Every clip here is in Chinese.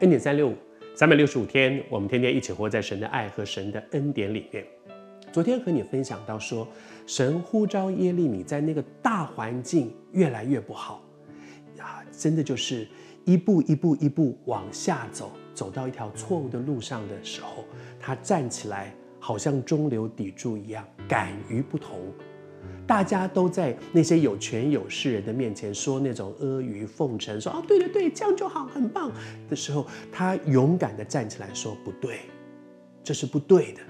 恩典三六五，三百六十五天，我们天天一起活在神的爱和神的恩典里面。昨天和你分享到说，神呼召耶利米在那个大环境越来越不好，啊，真的就是一步一步一步往下走，走到一条错误的路上的时候，他站起来，好像中流砥柱一样，敢于不同。大家都在那些有权有势人的面前说那种阿谀奉承，说哦，对对对，这样就好，很棒的时候，他勇敢地站起来说不对，这是不对的。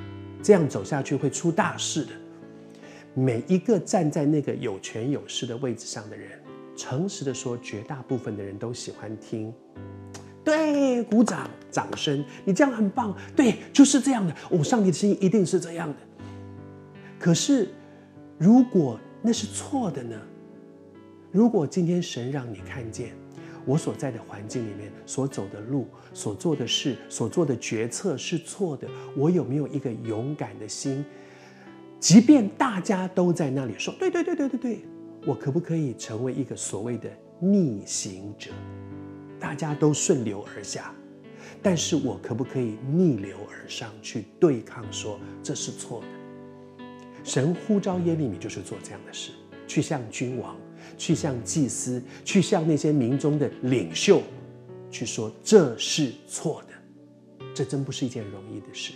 这样走下去会出大事的。每一个站在那个有权有势的位置上的人，诚实的说，绝大部分的人都喜欢听，对，鼓掌，掌声，你这样很棒，对，就是这样的。哦，上帝的心一定是这样的。可是，如果那是错的呢？如果今天神让你看见，我所在的环境里面所走的路、所做的事、所做的决策是错的，我有没有一个勇敢的心？即便大家都在那里说“对对对对对对”，我可不可以成为一个所谓的逆行者？大家都顺流而下，但是我可不可以逆流而上去对抗，说这是错的？神呼召耶利米就是做这样的事，去向君王。去向祭司，去向那些民中的领袖，去说这是错的，这真不是一件容易的事。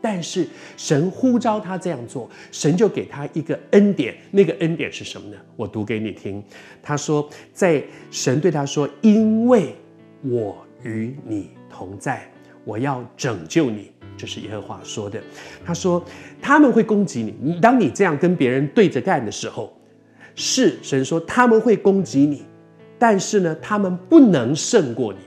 但是神呼召他这样做，神就给他一个恩典。那个恩典是什么呢？我读给你听。他说，在神对他说：“因为我与你同在，我要拯救你。”这是耶和华说的。他说他们会攻击你，当你这样跟别人对着干的时候。是神说他们会攻击你，但是呢，他们不能胜过你。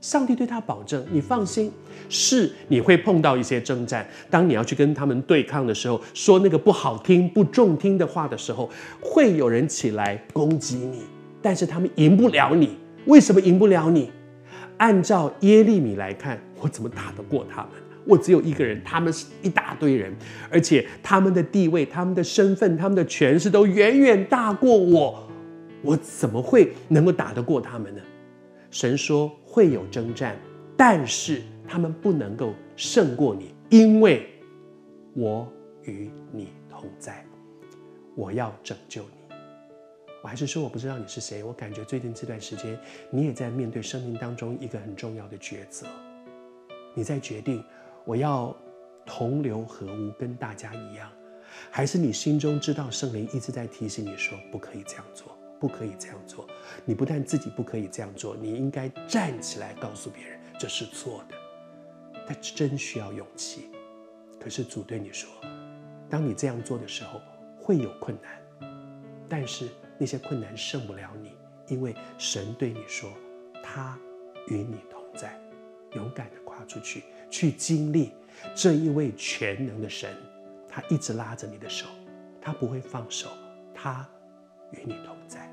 上帝对他保证，你放心，是你会碰到一些征战。当你要去跟他们对抗的时候，说那个不好听、不中听的话的时候，会有人起来攻击你，但是他们赢不了你。为什么赢不了你？按照耶利米来看，我怎么打得过他们？我只有一个人，他们是一大堆人，而且他们的地位、他们的身份、他们的权势都远远大过我，我怎么会能够打得过他们呢？神说会有征战，但是他们不能够胜过你，因为我与你同在，我要拯救你。我还是说我不知道你是谁，我感觉最近这段时间你也在面对生命当中一个很重要的抉择，你在决定。我要同流合污，跟大家一样，还是你心中知道圣灵一直在提醒你说不可以这样做，不可以这样做。你不但自己不可以这样做，你应该站起来告诉别人这是错的。但真需要勇气。可是主对你说，当你这样做的时候会有困难，但是那些困难胜不了你，因为神对你说他与你同在，勇敢的跨出去。去经历这一位全能的神，他一直拉着你的手，他不会放手，他与你同在。